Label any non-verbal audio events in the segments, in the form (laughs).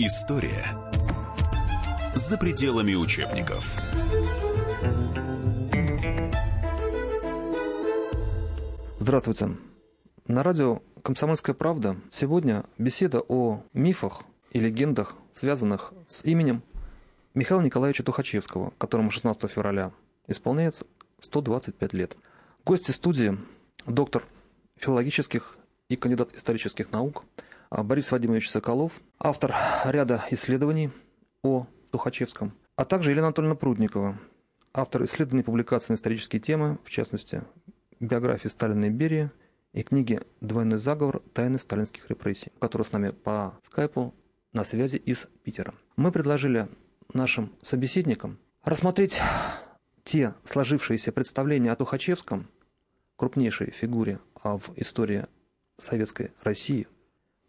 История за пределами учебников. Здравствуйте. На радио «Комсомольская правда» сегодня беседа о мифах и легендах, связанных с именем Михаила Николаевича Тухачевского, которому 16 февраля исполняется 125 лет. Гости студии – доктор филологических и кандидат исторических наук Борис Вадимович Соколов, автор ряда исследований о Тухачевском, а также Елена Анатольевна Прудникова, автор исследований публикаций на исторические темы, в частности, биографии Сталина и Берии и книги «Двойной заговор. Тайны сталинских репрессий», которая с нами по скайпу на связи из Питера. Мы предложили нашим собеседникам рассмотреть те сложившиеся представления о Тухачевском, крупнейшей фигуре в истории Советской России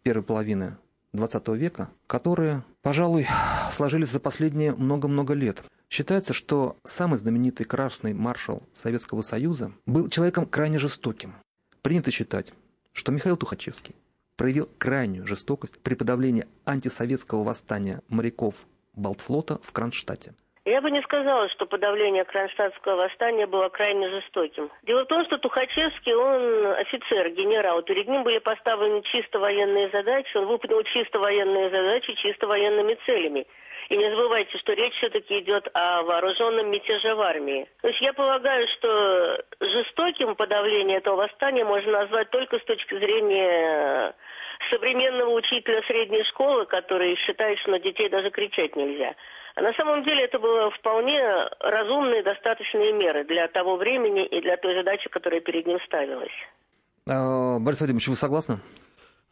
первой половины XX века, которые, пожалуй, сложились за последние много-много лет. Считается, что самый знаменитый красный маршал Советского Союза был человеком крайне жестоким. Принято считать, что Михаил Тухачевский проявил крайнюю жестокость при подавлении антисоветского восстания моряков Балтфлота в Кронштадте. Я бы не сказала, что подавление кронштадтского восстания было крайне жестоким. Дело в том, что Тухачевский, он офицер, генерал. Перед ним были поставлены чисто военные задачи. Он выполнил чисто военные задачи чисто военными целями. И не забывайте, что речь все-таки идет о вооруженном мятеже в армии. То есть я полагаю, что жестоким подавление этого восстания можно назвать только с точки зрения современного учителя средней школы, который считает, что на детей даже кричать нельзя. На самом деле это было вполне разумные, достаточные меры для того времени и для той задачи, которая перед ним ставилась. А, Борис Владимирович, вы согласны?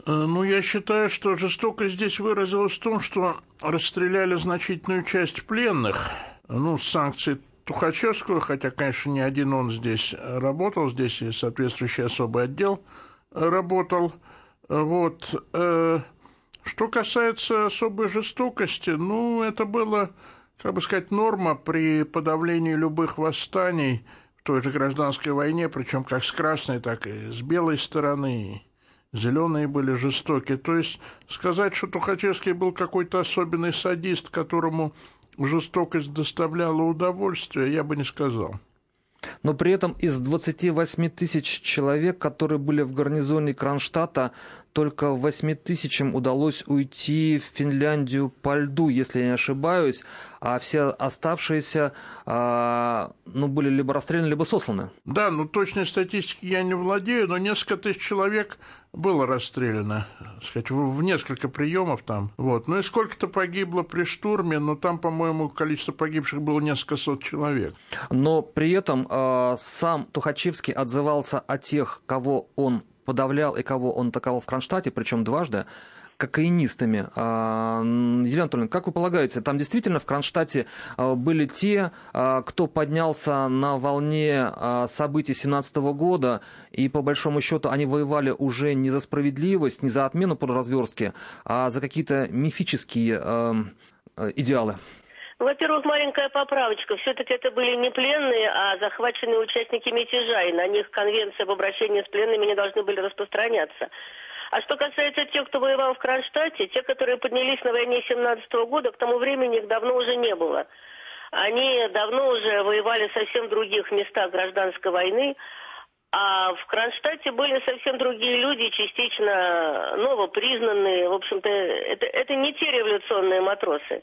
Э, ну, я считаю, что жестокость здесь выразилась в том, что расстреляли значительную часть пленных, ну, с санкций Тухачевского, хотя, конечно, не один он здесь работал, здесь и соответствующий особый отдел работал. Вот. Что касается особой жестокости, ну, это было, как бы сказать, норма при подавлении любых восстаний в той же гражданской войне, причем как с красной, так и с белой стороны. Зеленые были жестокие. То есть сказать, что Тухачевский был какой-то особенный садист, которому жестокость доставляла удовольствие, я бы не сказал. Но при этом из 28 тысяч человек, которые были в гарнизоне Кронштадта, только 8 тысячам удалось уйти в Финляндию по льду, если я не ошибаюсь, а все оставшиеся а, ну, были либо расстреляны, либо сосланы. Да, ну точной статистики я не владею, но несколько тысяч человек было расстреляно, сказать, в несколько приемов там. Вот. Ну и сколько-то погибло при штурме, но там, по-моему, количество погибших было несколько сот человек. Но при этом э, сам Тухачевский отзывался о тех, кого он подавлял и кого он атаковал в Кронштадте, причем дважды, кокаинистами. А, Елена Анатольевна, как вы полагаете, там действительно в Кронштадте а, были те, а, кто поднялся на волне событий 17 года, и по большому счету они воевали уже не за справедливость, не за отмену подразверстки, а за какие-то мифические идеалы? Во-первых, маленькая поправочка. Все-таки это были не пленные, а захваченные участники мятежа, и на них конвенция об обращении с пленными не должны были распространяться. А что касается тех, кто воевал в Кронштадте, те, которые поднялись на войне 17 -го года, к тому времени их давно уже не было. Они давно уже воевали в совсем других местах гражданской войны, а в Кронштадте были совсем другие люди, частично новопризнанные. В общем-то, это, это не те революционные матросы.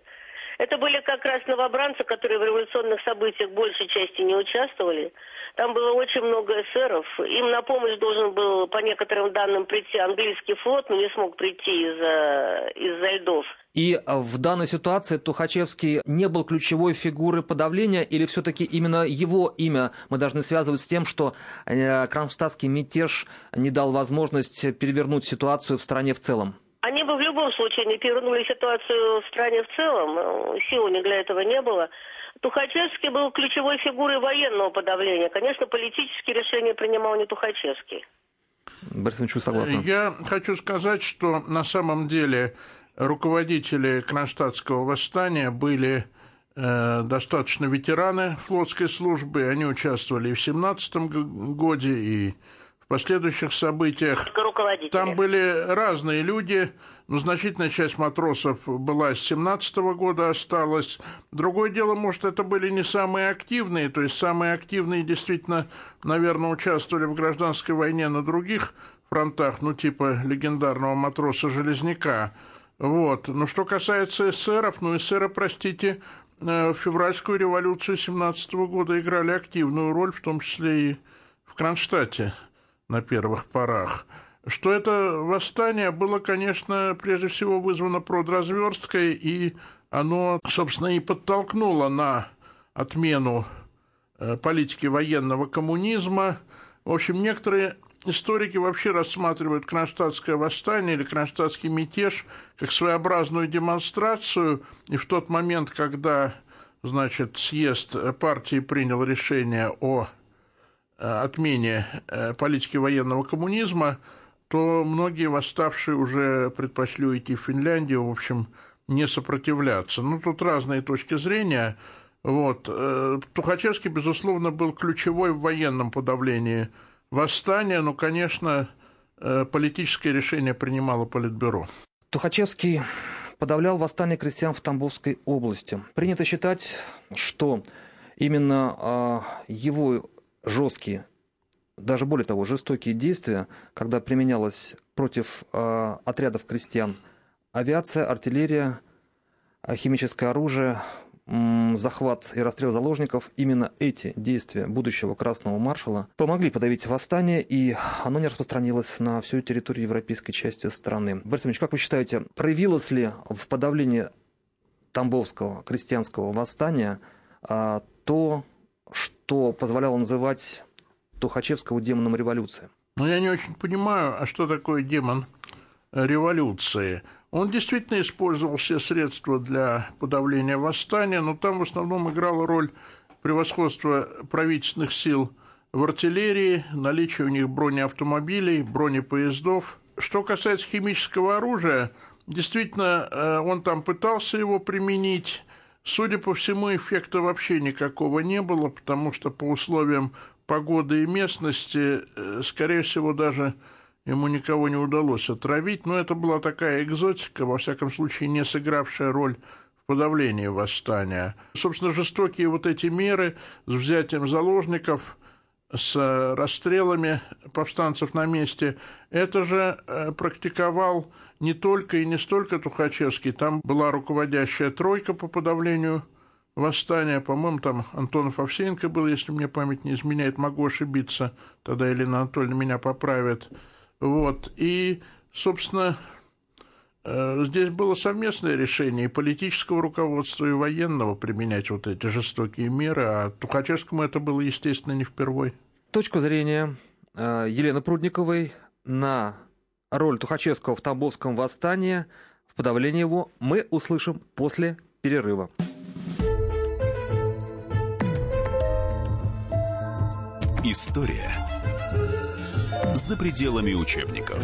Это были как раз новобранцы, которые в революционных событиях большей части не участвовали. Там было очень много эсеров. Им на помощь должен был, по некоторым данным, прийти английский флот, но не смог прийти из-за из льдов. И в данной ситуации Тухачевский не был ключевой фигурой подавления, или все-таки именно его имя мы должны связывать с тем, что э, кронштадтский мятеж не дал возможность перевернуть ситуацию в стране в целом? Они бы в любом случае не перевернули ситуацию в стране в целом, э, сил у них для этого не было. Тухачевский был ключевой фигурой военного подавления. Конечно, политические решения принимал не Тухачевский. Борис Ильич, вы согласны? Я хочу сказать, что на самом деле руководители Кронштадтского восстания были э, достаточно ветераны флотской службы. Они участвовали и в 17 годе, и в последующих событиях. Там были разные люди, но значительная часть матросов была с 17 -го года осталась. Другое дело, может, это были не самые активные, то есть самые активные действительно, наверное, участвовали в гражданской войне на других фронтах, ну, типа легендарного матроса Железняка. Вот. Но что касается эсеров, ну, эсеры, простите, э, в февральскую революцию 17 -го года играли активную роль, в том числе и в Кронштадте на первых порах. Что это восстание было, конечно, прежде всего вызвано продразверсткой, и оно, собственно, и подтолкнуло на отмену э, политики военного коммунизма. В общем, некоторые историки вообще рассматривают кронштадтское восстание или кронштадтский мятеж как своеобразную демонстрацию, и в тот момент, когда значит, съезд партии принял решение о отмене э, политики военного коммунизма, то многие восставшие уже предпочли уйти в Финляндию, в общем, не сопротивляться. Ну, тут разные точки зрения. Вот. Э, Тухачевский, безусловно, был ключевой в военном подавлении восстания, но, конечно, политическое решение принимало Политбюро. Тухачевский подавлял восстание крестьян в Тамбовской области. Принято считать, что именно а, его жесткие, даже более того, жестокие действия, когда применялось против э, отрядов крестьян авиация, артиллерия, э, химическое оружие, захват и расстрел заложников, именно эти действия будущего красного маршала помогли подавить восстание, и оно не распространилось на всю территорию европейской части страны. Борис Ильич, как вы считаете, проявилось ли в подавлении Тамбовского крестьянского восстания а, то, что позволяло называть Тухачевского демоном революции. Ну, я не очень понимаю, а что такое демон революции? Он действительно использовал все средства для подавления восстания, но там в основном играла роль превосходства правительственных сил в артиллерии, наличие у них бронеавтомобилей, бронепоездов. Что касается химического оружия, действительно, э, он там пытался его применить, Судя по всему, эффекта вообще никакого не было, потому что по условиям погоды и местности, э, скорее всего, даже ему никого не удалось отравить, но это была такая экзотика, во всяком случае, не сыгравшая роль в подавлении восстания. Собственно, жестокие вот эти меры с взятием заложников, с расстрелами повстанцев на месте, это же э, практиковал не только и не столько Тухачевский, там была руководящая тройка по подавлению восстания, по-моему, там Антонов Овсеенко был, если мне память не изменяет, могу ошибиться, тогда Елена Анатольевна меня поправит. Вот, и, собственно, э, здесь было совместное решение и политического руководства, и военного применять вот эти жестокие меры, а Тухачевскому это было, естественно, не впервой. Точку зрения э, Елены Прудниковой на роль Тухачевского в Тамбовском восстании, в подавлении его, мы услышим после перерыва. История за пределами учебников.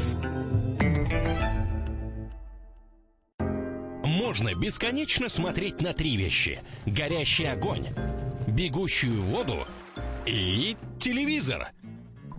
Можно бесконечно смотреть на три вещи. Горящий огонь, бегущую воду и телевизор –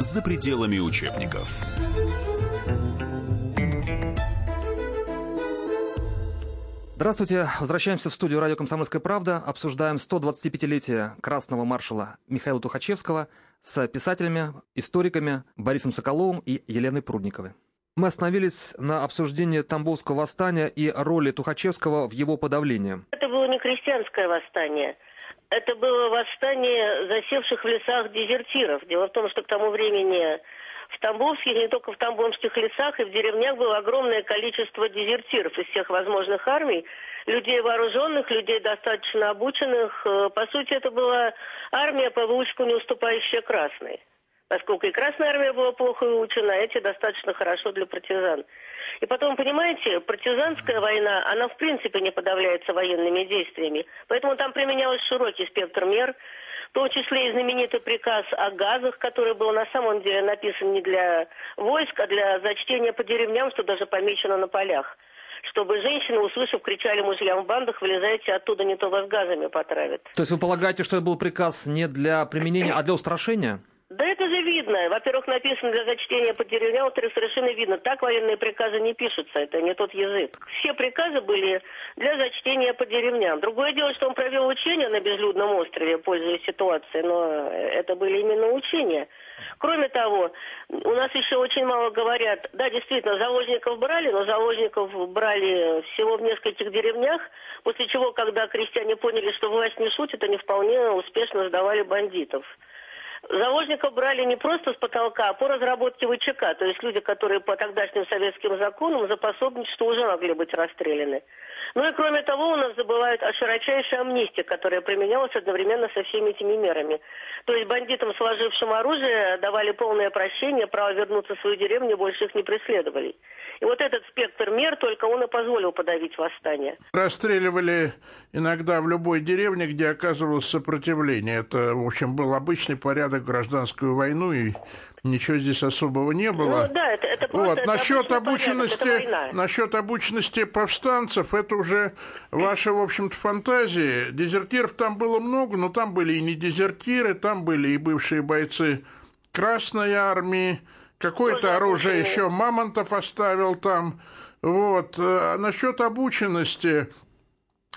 за пределами учебников. Здравствуйте. Возвращаемся в студию радио «Комсомольская правда». Обсуждаем 125-летие красного маршала Михаила Тухачевского с писателями, историками Борисом Соколовым и Еленой Прудниковой. Мы остановились на обсуждении Тамбовского восстания и роли Тухачевского в его подавлении. Это было не крестьянское восстание – это было восстание засевших в лесах дезертиров. Дело в том, что к тому времени в Тамбовских, не только в Тамбовских лесах, и в деревнях было огромное количество дезертиров из всех возможных армий, людей вооруженных, людей достаточно обученных. Э, по сути, это была армия по выучку не уступающая красной. Поскольку и Красная Армия была плохо выучена, а эти достаточно хорошо для партизан. И потом, понимаете, партизанская война, она в принципе не подавляется военными действиями. Поэтому там применялся широкий спектр мер, в том числе и знаменитый приказ о газах, который был на самом деле написан не для войск, а для зачтения по деревням, что даже помечено на полях. Чтобы женщины, услышав, кричали мужьям в бандах, вылезайте оттуда, не то вас газами потравят. То есть вы полагаете, что это был приказ не для применения, а для устрашения? Да это же видно. Во-первых, написано для зачтения по деревням, во-вторых, совершенно видно. Так военные приказы не пишутся, это не тот язык. Все приказы были для зачтения по деревням. Другое дело, что он провел учения на безлюдном острове, пользуясь ситуацией, но это были именно учения. Кроме того, у нас еще очень мало говорят, да, действительно, заложников брали, но заложников брали всего в нескольких деревнях, после чего, когда крестьяне поняли, что власть не шутит, они вполне успешно сдавали бандитов. Заложников брали не просто с потолка, а по разработке ВЧК. То есть люди, которые по тогдашним советским законам за пособничество уже могли быть расстреляны. Ну и кроме того, у нас забывают о широчайшей амнистии, которая применялась одновременно со всеми этими мерами. То есть бандитам, сложившим оружие, давали полное прощение, право вернуться в свою деревню, больше их не преследовали. И вот этот спектр мер только он и позволил подавить восстание. Расстреливали иногда в любой деревне, где оказывалось сопротивление. Это, в общем, был обычный порядок гражданскую войну, и ничего здесь особого не было. Ну, да, это, это просто вот. это насчет обученности, порядок, насчет обученности повстанцев, это уже ваши, в общем-то, фантазии. Дезертиров там было много, но там были и не дезертиры, там были и бывшие бойцы Красной армии, какое-то оружие еще Мамонтов оставил там. Вот. А насчет обученности,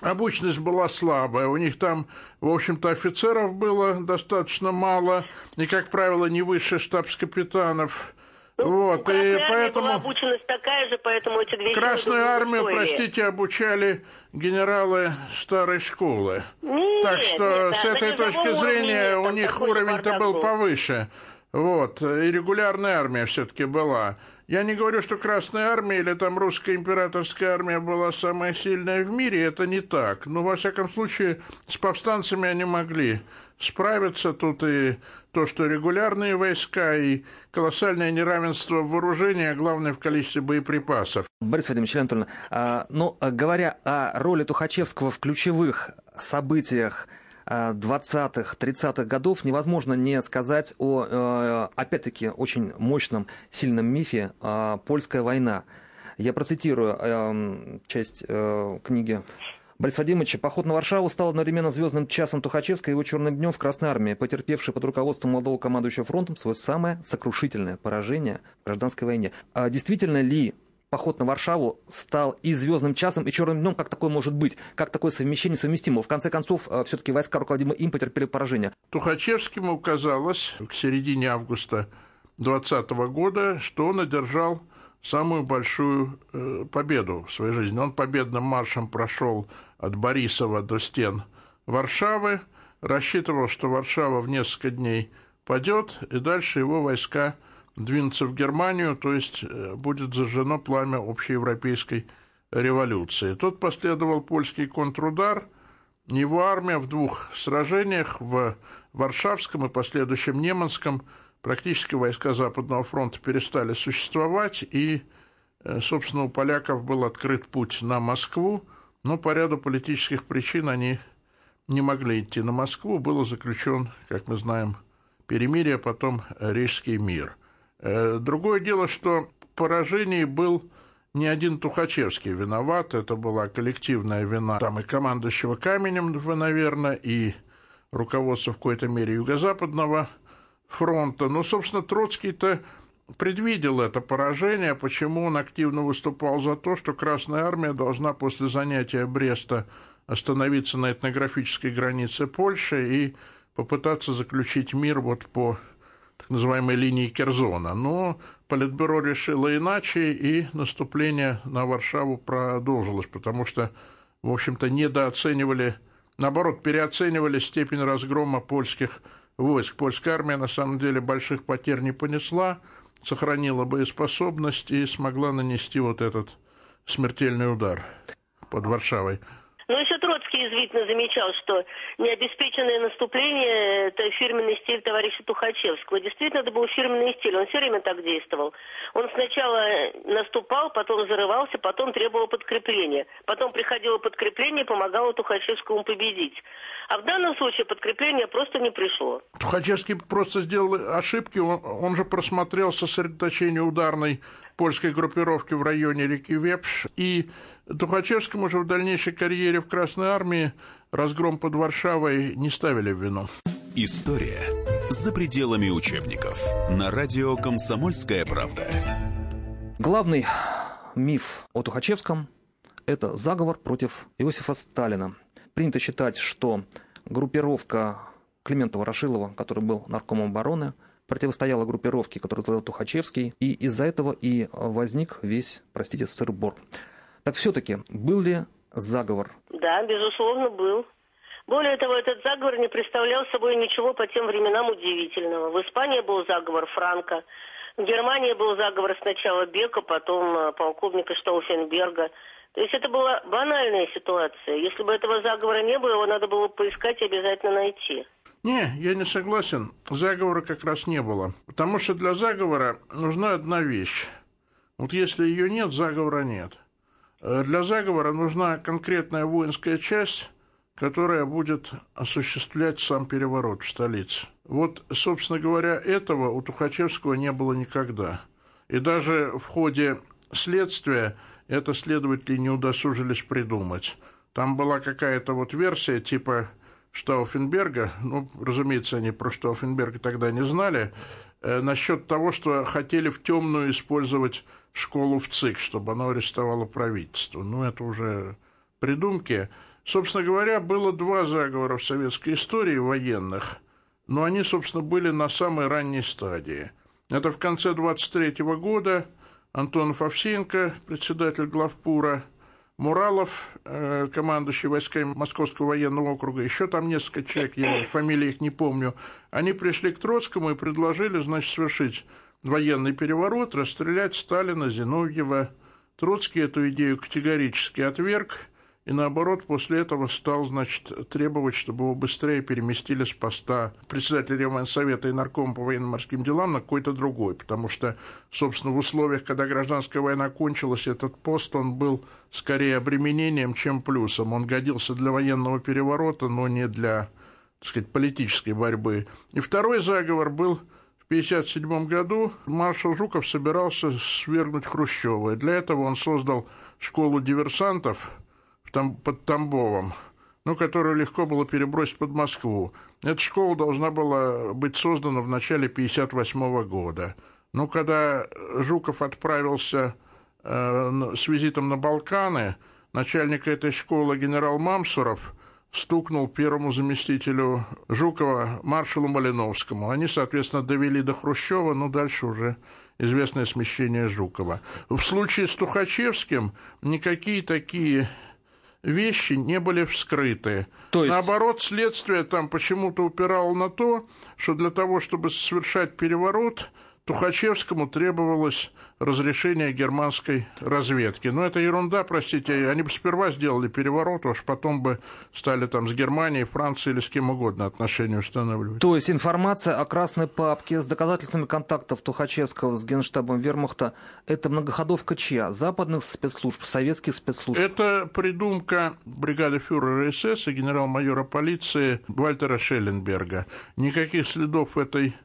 Обученность была слабая, у них там, в общем-то, офицеров было достаточно мало, и, как правило, не выше штабс-капитанов. Ну, вот, и поэтому... Была обученность такая же, поэтому эти две Красную армию, простите, обучали генералы старой школы. Нет, так что нет, с да, этой точки зрения у них уровень-то был повыше. Вот, и регулярная армия все-таки была. Я не говорю, что Красная Армия или там Русская императорская армия была самая сильная в мире, это не так. Но, во всяком случае, с повстанцами они могли справиться. Тут и то, что регулярные войска, и колоссальное неравенство в вооружении, а главное в количестве боеприпасов. Борис Владимирович Анатольевич, а, ну, говоря о роли Тухачевского в ключевых событиях 20-х, 30-х годов невозможно не сказать о, э, опять-таки, очень мощном, сильном мифе «Польская война». Я процитирую э, часть э, книги Бориса Владимировича. Поход на Варшаву стал одновременно звездным часом Тухачевска и его черным днем в Красной Армии, потерпевшей под руководством молодого командующего фронтом свое самое сокрушительное поражение в гражданской войне. А действительно ли поход на Варшаву стал и звездным часом, и черным днем, как такое может быть, как такое совмещение совместимо. В конце концов, э, все-таки войска, руководимые им, потерпели поражение. Тухачевскому казалось к середине августа 2020 года, что он одержал самую большую э, победу в своей жизни. Он победным маршем прошел от Борисова до стен Варшавы, рассчитывал, что Варшава в несколько дней падет, и дальше его войска двинуться в Германию, то есть э, будет зажжено пламя общеевропейской революции. Тут последовал польский контрудар. Его армия в двух сражениях, в Варшавском и последующем Неманском, практически войска Западного фронта перестали существовать, и, э, собственно, у поляков был открыт путь на Москву, но по ряду политических причин они не могли идти на Москву. Был заключен, как мы знаем, перемирие, потом Рижский мир – другое дело, что поражении был не один Тухачевский виноват, это была коллективная вина там и командующего Каменем, наверное, и руководства в какой-то мере Юго-Западного фронта. Но, собственно, Троцкий-то предвидел это поражение, почему он активно выступал за то, что Красная Армия должна после занятия Бреста остановиться на этнографической границе Польши и попытаться заключить мир вот по называемой линии Керзона. Но Политбюро решило иначе, и наступление на Варшаву продолжилось, потому что, в общем-то, недооценивали, наоборот, переоценивали степень разгрома польских войск. Польская армия, на самом деле, больших потерь не понесла, сохранила боеспособность и смогла нанести вот этот смертельный удар под Варшавой. Но еще Троцкий извительно замечал, что необеспеченное наступление – это фирменный стиль товарища Тухачевского. Действительно, это был фирменный стиль, он все время так действовал. Он сначала наступал, потом зарывался, потом требовал подкрепления. Потом приходило подкрепление, помогало Тухачевскому победить. А в данном случае подкрепление просто не пришло. Тухачевский просто сделал ошибки, он, он же просмотрел сосредоточение ударной польской группировки в районе реки Вепш. И Тухачевскому же в дальнейшей карьере в Красной Армии разгром под Варшавой не ставили в вину. История за пределами учебников. На радио «Комсомольская правда». Главный миф о Тухачевском – это заговор против Иосифа Сталина. Принято считать, что группировка Климента Ворошилова, который был наркомом обороны, противостояла группировке, которую возглавлял Тухачевский, и из-за этого и возник весь, простите, сыр-бор. Так все-таки был ли заговор? Да, безусловно, был. Более того, этот заговор не представлял собой ничего по тем временам удивительного. В Испании был заговор Франка, в Германии был заговор сначала Бека, потом э, полковника Штауфенберга. То есть это была банальная ситуация. Если бы этого заговора не было, его надо было поискать и обязательно найти. Не, я не согласен. Заговора как раз не было. Потому что для заговора нужна одна вещь. Вот если ее нет, заговора нет. Э, для заговора нужна конкретная воинская часть, которая будет осуществлять сам переворот в столице. Вот, собственно говоря, этого у Тухачевского не было никогда. И даже в ходе следствия это следователи не удосужились придумать. Там была какая-то вот версия типа Штауфенберга, ну, разумеется, они про Штауфенберга тогда не знали, насчет того, что хотели в темную использовать школу в ЦИК, чтобы оно арестовало правительство. Ну, это уже придумки. Собственно говоря, было два заговора в советской истории военных, но они, собственно, были на самой ранней стадии. Это в конце 23 года Антон Овсеенко, председатель главпура, Муралов, э, командующий войсками Московского военного округа, еще там несколько человек, я фамилии их не помню, они пришли к Троцкому и предложили, значит, совершить военный переворот, расстрелять Сталина, Зиновьева. Троцкий эту идею категорически отверг – и наоборот, после этого стал, значит, требовать, чтобы его быстрее переместили с поста председателя Реввоенсовета и наркома по военно-морским делам на какой-то другой, потому что, собственно, в условиях, когда гражданская война кончилась, этот пост, он был скорее обременением, чем плюсом. Он годился для военного переворота, но не для, так сказать, политической борьбы. И второй заговор был в 1957 году. Маршал Жуков собирался свергнуть Хрущева, и для этого он создал школу диверсантов – там, под Тамбовом, ну, которую легко было перебросить под Москву. Эта школа должна была быть создана в начале 1958 года. Но когда Жуков отправился э, с визитом на Балканы, начальник этой школы генерал Мамсуров стукнул первому заместителю Жукова, маршалу Малиновскому. Они, соответственно, довели до Хрущева, но дальше уже известное смещение Жукова. В случае с Тухачевским никакие такие вещи не были вскрыты. То есть... Наоборот, следствие там почему-то упирало на то, что для того, чтобы совершать переворот, Тухачевскому требовалось разрешение германской разведки. Но это ерунда, простите, они бы сперва сделали переворот, уж потом бы стали там с Германией, Францией или с кем угодно отношения устанавливать. То есть информация о красной папке с доказательствами контактов Тухачевского с генштабом Вермахта – это многоходовка чья? Западных спецслужб, советских спецслужб? Это придумка бригады фюрера СС и генерал-майора полиции Вальтера Шелленберга. Никаких следов этой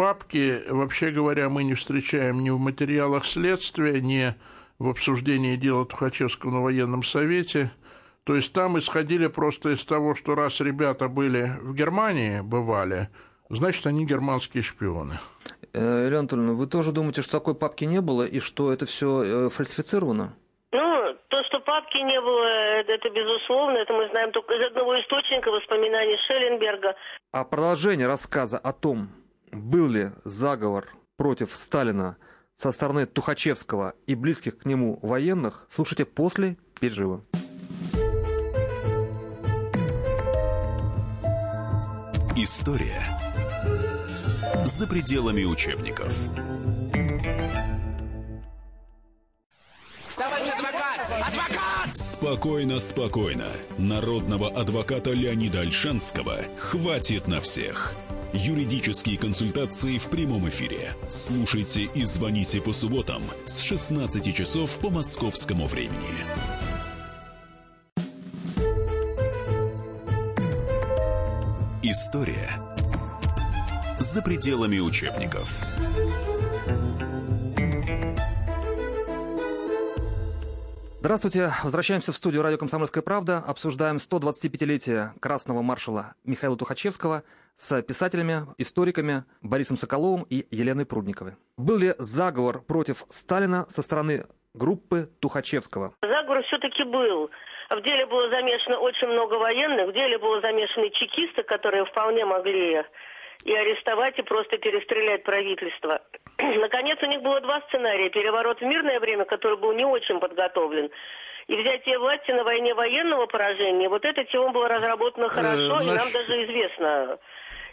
папки, вообще говоря, мы не встречаем ни в материалах следствия, ни в обсуждении дела Тухачевского на военном совете. То есть там исходили просто из того, что раз ребята были в Германии, бывали, значит, они германские шпионы. Э, Елена Анатольевна, вы тоже думаете, что такой папки не было и что это все э, фальсифицировано? Ну, то, что папки не было, это безусловно, это мы знаем только из одного источника воспоминаний Шелленберга. А продолжение рассказа о том, был ли заговор против Сталина со стороны Тухачевского и близких к нему военных, слушайте после перерыва. История за пределами учебников. Товарищ адвокат! Адвокат! Спокойно, спокойно. Народного адвоката Леонида Альшанского хватит на всех. Юридические консультации в прямом эфире. Слушайте и звоните по субботам с 16 часов по московскому времени. История за пределами учебников. Здравствуйте. Возвращаемся в студию радио «Комсомольская правда». Обсуждаем 125-летие Красного маршала Михаила Тухачевского с писателями, историками Борисом Соколовым и Еленой Прудниковой. Был ли заговор против Сталина со стороны группы Тухачевского? Заговор все-таки был. В деле было замешано очень много военных, в деле было замешаны чекисты, которые вполне могли и арестовать, и просто перестрелять правительство. (clears throat) Наконец, у них было два сценария. Переворот в мирное время, который был не очень подготовлен, и взятие власти на войне военного поражения. Вот эта тема была разработана э, хорошо, э, и нам даже известно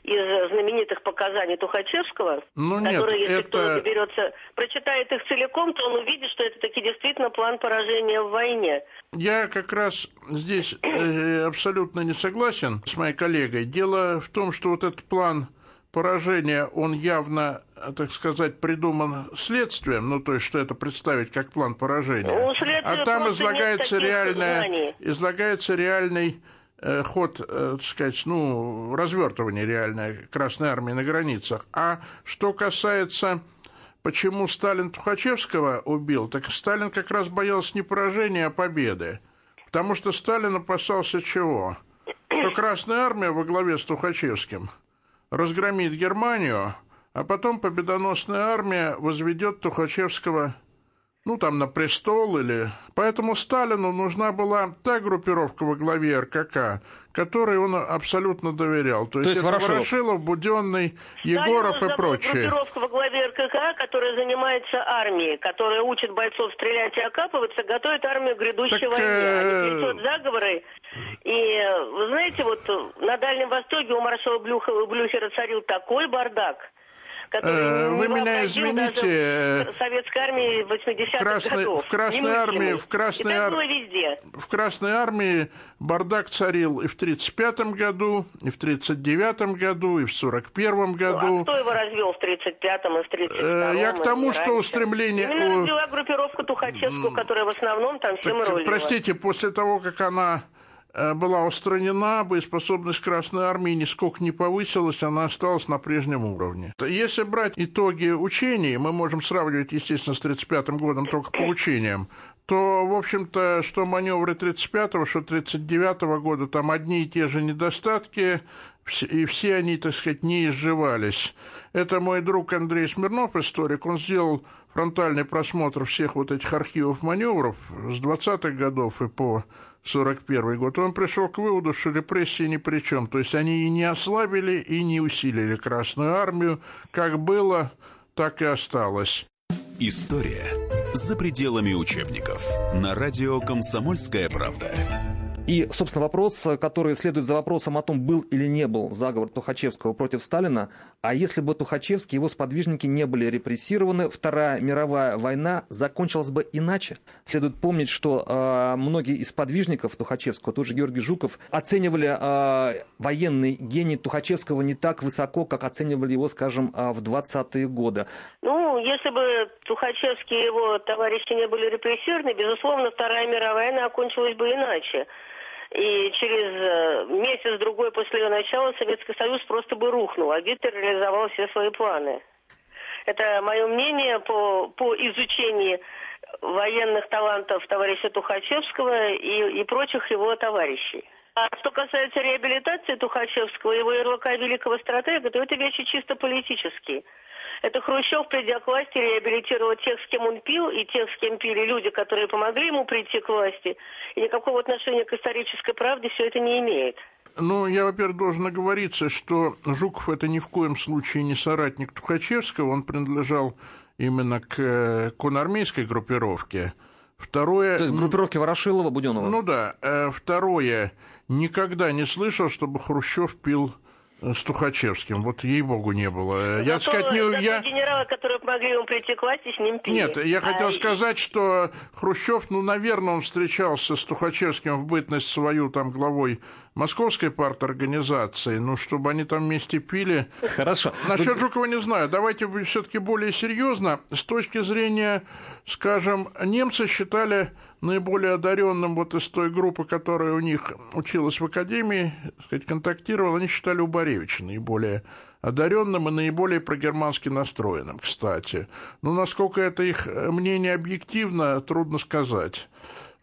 из знаменитых показаний Тухачевского, ну, нет, который, если это... кто доберется, прочитает их целиком, то он увидит, что это таки действительно план поражения в войне. Я как раз здесь э, абсолютно не согласен с моей коллегой. Дело в том, что вот этот план поражения, он явно, так сказать, придуман следствием, ну, то есть, что это представить как план поражения. Ну, а там излагается, реальное, излагается реальный ход, э, так сказать, ну, развертывание реальное Красной Армии на границах. А что касается почему Сталин Тухачевского убил, так Сталин как раз боялся не поражения, а победы. Потому что Сталин опасался чего? Что Красная Армия во главе с Тухачевским – разгромит Германию, а потом победоносная армия возведет Тухачевского, ну, там, на престол или... Поэтому Сталину нужна была та группировка во главе РКК, которой он абсолютно доверял. То, То есть, есть Ворошилов, Ворошилов Буденный, Егоров и прочие. группировка во главе РКК, которая занимается армией, которая учит бойцов стрелять и окапываться, готовит армию к грядущей так, войне. Они плетет заговоры. И, вы знаете, вот на Дальнем Востоке у маршала Блюхера царил такой бардак – который Вы меня извините. Советской армии 80-х Красной, годов. В Красной армии, в Красной, ар... везде. в Красной армии бардак царил и в 35-м году, и в 39-м году, и в 41-м году. Ну, а кто его развел в 35-м и в 37-м? Я к тому, что устремление... Именно развела группировку Тухачевскую, которая в основном там всем так, рулила. Простите, после того, как она Э, была устранена, боеспособность Красной Армии нисколько не повысилась, она осталась на прежнем уровне. Если брать итоги учений, мы можем сравнивать, естественно, с 1935 годом только по учениям, то, в общем-то, что маневры 35-го, что 39-го года, там одни и те же недостатки, и все они, так сказать, не изживались. Это мой друг Андрей Смирнов, историк, он сделал фронтальный просмотр всех вот этих архивов маневров с 20-х годов и по 41 год, он пришел к выводу, что репрессии ни при чем. То есть они и не ослабили, и не усилили Красную Армию. Как было, так и осталось. История за пределами учебников. На радио «Комсомольская правда». И, собственно, вопрос, который следует за вопросом о том, был или не был заговор Тухачевского против Сталина, а если бы Тухачевский и его сподвижники не были репрессированы, Вторая мировая война закончилась бы иначе. Следует помнить, что э, многие из сподвижников Тухачевского, тот же Георгий Жуков, оценивали э, военный гений Тухачевского не так высоко, как оценивали его, скажем, э, в 20-е годы. Ну, если бы Тухачевский и его товарищи не были репрессированы, безусловно, Вторая мировая война окончилась бы иначе. И через э, месяц-другой после ее начала Советский Союз просто бы рухнул, а Гитлер реализовал все свои планы. Это мое мнение по, по изучению военных талантов товарища Тухачевского и, и прочих его товарищей. А что касается реабилитации Тухачевского его ярлыка великого стратега, то это вещи чисто политические. Это Хрущев, придя к власти, реабилитировал тех, с кем он пил, и тех, с кем пили люди, которые помогли ему прийти к власти. И никакого отношения к исторической правде все это не имеет. Ну, я, во-первых, должен оговориться, что Жуков это ни в коем случае не соратник Тухачевского, он принадлежал именно к э, конармейской группировке. Второе... То есть группировке Ворошилова, Буденова? Ну да. Э, второе. Никогда не слышал, чтобы Хрущев пил с Тухачевским. Вот ей-богу не было. Я зато, сказать, не, я... генералы, которые помогли ему прийти к власти, с ним пили. Нет, я хотел а... сказать, что Хрущев, ну, наверное, он встречался с Тухачевским в бытность свою там главой Московской парторганизации, ну, чтобы они там вместе пили. Хорошо. Насчет Жукова не знаю. Давайте все-таки более серьезно. С точки зрения, скажем, немцы считали наиболее одаренным вот из той группы, которая у них училась в академии, сказать, контактировала, они считали Убаревича наиболее одаренным и наиболее прогермански настроенным, кстати. Но насколько это их мнение объективно, трудно сказать.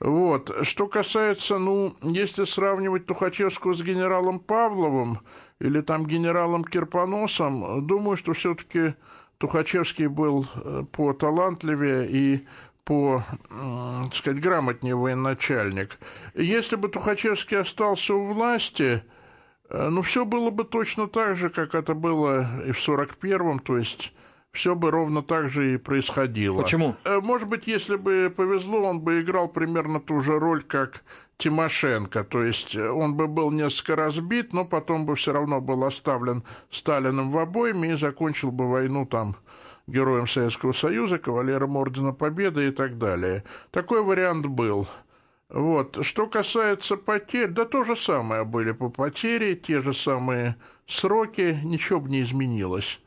Вот. Что касается, ну, если сравнивать Тухачевского с генералом Павловым или там генералом Кирпоносом, думаю, что все-таки Тухачевский был э, поталантливее и по, так сказать, грамотнее военачальник. Если бы Тухачевский остался у власти, э, ну, все было бы точно так же, как это было и в 41-м, то есть все бы ровно так же и происходило. Почему? Э, может быть, если бы повезло, он бы играл примерно ту же роль, как Тимошенко, то есть э, он бы был несколько разбит, но потом бы все равно был оставлен Сталиным в обойме и закончил бы войну там героем Советского Союза, кавалером Ордена Победы и так далее. Такой вариант был. Вот. Что касается потерь, да то же самое были по потере, те же самые сроки, ничего бы не изменилось.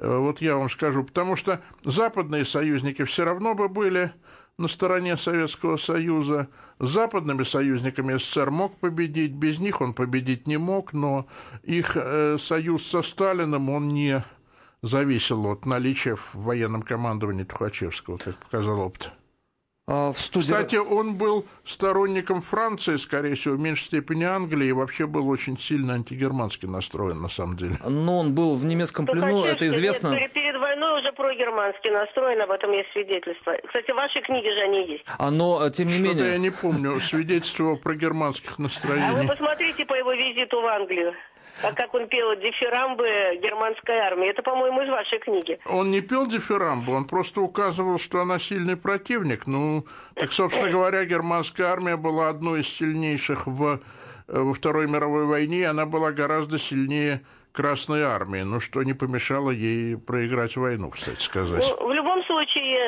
Э, вот я вам скажу, потому что западные союзники все равно бы были на стороне Советского Союза. Западными союзниками СССР мог победить, без них он победить не мог, но их э, союз со Сталиным, он не зависел от наличия в военном командовании Тухачевского, как показал опыт. А в студии... Кстати, он был сторонником Франции, скорее всего, в меньшей степени Англии, и вообще был очень сильно антигермански настроен, на самом деле. Но он был в немецком плену, это известно. Нет, перед войной уже прогермански настроен, об этом есть свидетельство. Кстати, в вашей книге же они есть. А, но, тем не Что-то менее... я не помню свидетельства про германских настроений. А вы посмотрите по его визиту в Англию. А как он пел дифирамбы германской армии. Это, по-моему, из вашей книги. Он не пел дифирамбы, он просто указывал, что она сильный противник. Ну, так, собственно (laughs) говоря, германская армия была одной из сильнейших в, э, во Второй мировой войне, она была гораздо сильнее Красной армии, ну что не помешало ей проиграть войну, кстати сказать. Ну, в любом случае,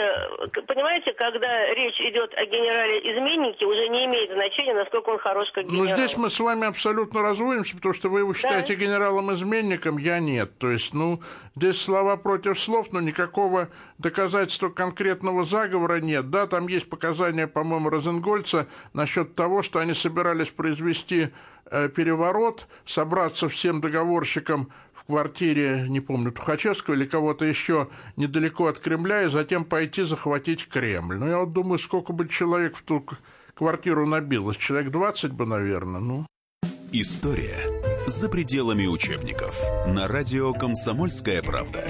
понимаете, когда речь идет о генерале-изменнике, уже не имеет значения, насколько он хорош как генерал. Ну, здесь мы с вами абсолютно разводимся, потому что вы его считаете да. генералом-изменником, я нет. То есть, ну, здесь слова против слов, но никакого доказательства конкретного заговора нет. Да, там есть показания, по-моему, Розенгольца насчет того, что они собирались произвести Э, переворот, собраться всем договорщикам в квартире, не помню, Тухачевского или кого-то еще недалеко от Кремля, и затем пойти захватить Кремль. Ну, я вот думаю, сколько бы человек в ту квартиру набилось. Человек 20 бы, наверное, ну. История за пределами учебников. На радио «Комсомольская правда».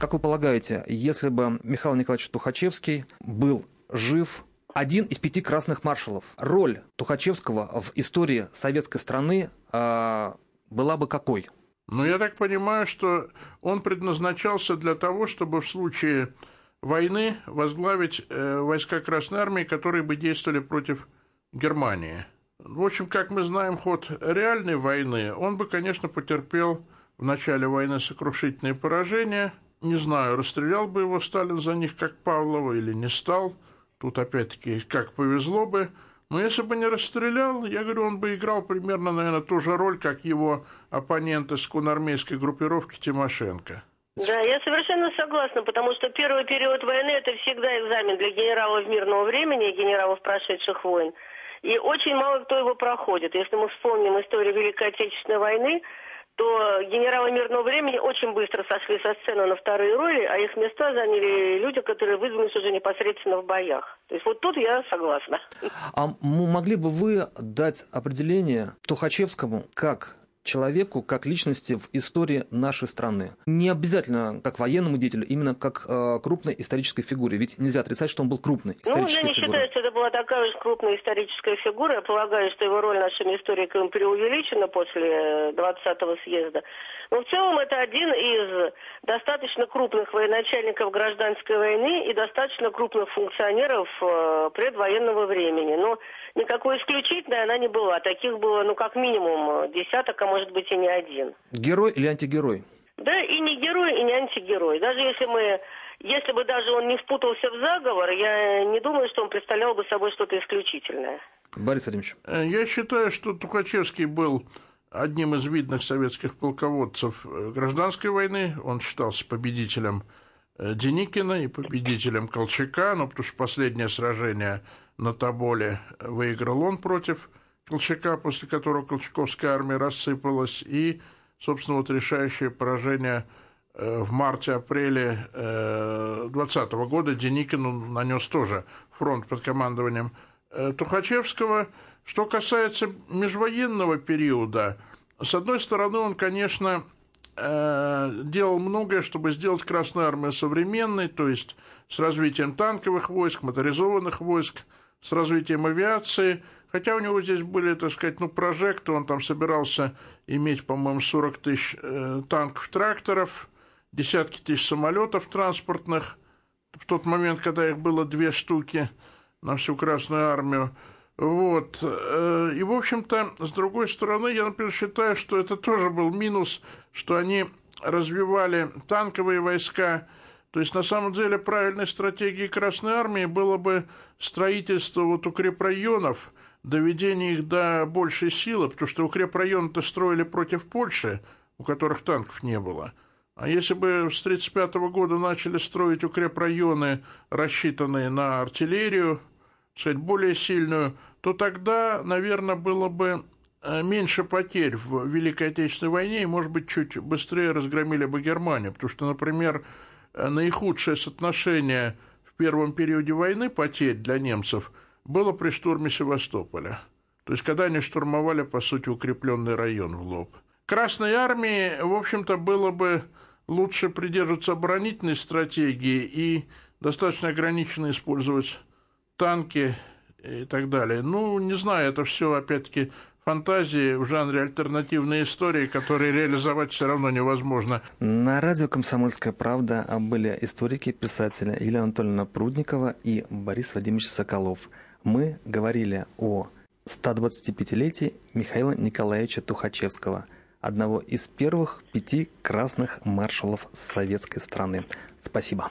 Как вы полагаете, если бы Михаил Николаевич Тухачевский был жив, один из пяти красных маршалов. Роль Тухачевского в истории советской страны э, была бы какой? Ну, я так понимаю, что он предназначался для того, чтобы в случае войны возглавить э, войска Красной Армии, которые бы действовали против Германии. В общем, как мы знаем ход реальной войны, он бы, конечно, потерпел в начале войны сокрушительные поражения. Не знаю, расстрелял бы его Сталин за них, как Павлова, или не стал – Тут опять-таки как повезло бы. Но если бы не расстрелял, я говорю, он бы играл примерно, наверное, ту же роль, как его оппонент из конармейской группировки Тимошенко. Да, я совершенно согласна, потому что первый период войны это всегда экзамен для генералов мирного времени и генералов прошедших войн. И очень мало кто его проходит. Если мы вспомним историю Великой Отечественной войны, то генералы мирного времени очень быстро сошли со сцены на вторые роли, а их места заняли люди, которые выдвинулись уже непосредственно в боях. То есть вот тут я согласна. А могли бы вы дать определение Тухачевскому как человеку как личности в истории нашей страны. Не обязательно как военному деятелю, именно как э, крупной исторической фигуре. Ведь нельзя отрицать, что он был крупной исторической фигурой. Ну, я не фигурой. считаю, что это была такая уж крупная историческая фигура. Я полагаю, что его роль нашими историками преувеличена после 20-го съезда. Но в целом это один из достаточно крупных военачальников гражданской войны и достаточно крупных функционеров э, предвоенного времени. Но никакой исключительной она не была. Таких было, ну, как минимум, десяток, а может быть и не один. Герой или антигерой? Да, и не герой, и не антигерой. Даже если мы если бы даже он не впутался в заговор, я не думаю, что он представлял бы собой что-то исключительное. Борис Владимирович. Э, я считаю, что Тухачевский был одним из видных советских полководцев э, гражданской войны. Он считался победителем э, Деникина и победителем Колчака, ну, потому что последнее сражение на Тоболе выиграл он против Колчака, после которого Колчаковская армия рассыпалась, и, собственно, вот решающее поражение Э, в марте-апреле 2020 э, года Деникину нанес тоже фронт под командованием э, Тухачевского. Что касается межвоенного периода, с одной стороны, он, конечно, делал многое, чтобы сделать Красную Армию современной, то есть с развитием танковых войск, моторизованных войск, с развитием авиации, хотя у него здесь были, так сказать, ну, прожекты, он там собирался иметь, по-моему, 40 тысяч танков, тракторов – десятки тысяч самолетов транспортных, в тот момент, когда их было две штуки на всю Красную Армию. Вот. Э, и, в общем-то, с другой стороны, я, например, считаю, что это тоже был минус, что они развивали танковые войска. То есть, на самом деле, правильной стратегией Красной Армии было бы строительство вот укрепрайонов, доведение их до большей силы, потому что укрепрайоны-то строили против Польши, у которых танков не было – а если бы с 1935 года начали строить укрепрайоны, рассчитанные на артиллерию, сказать, более сильную, то тогда, наверное, было бы э, меньше потерь в Великой Отечественной войне и, может быть, чуть быстрее разгромили бы Германию. Потому что, например, э, наихудшее соотношение в первом периоде войны потерь для немцев было при штурме Севастополя. То есть, когда они штурмовали, по сути, укрепленный район в лоб. Красной армии, в общем-то, было бы лучше придерживаться оборонительной стратегии и достаточно ограниченно использовать танки и так далее. Ну, не знаю, это все, опять-таки, фантазии в жанре альтернативной истории, которые реализовать все равно невозможно. На радио «Комсомольская правда» были историки, писатели Елена Анатольевна Прудникова и Борис Владимирович Соколов. Мы говорили о 125-летии Михаила Николаевича Тухачевского – одного из первых пяти красных маршалов советской страны. Спасибо.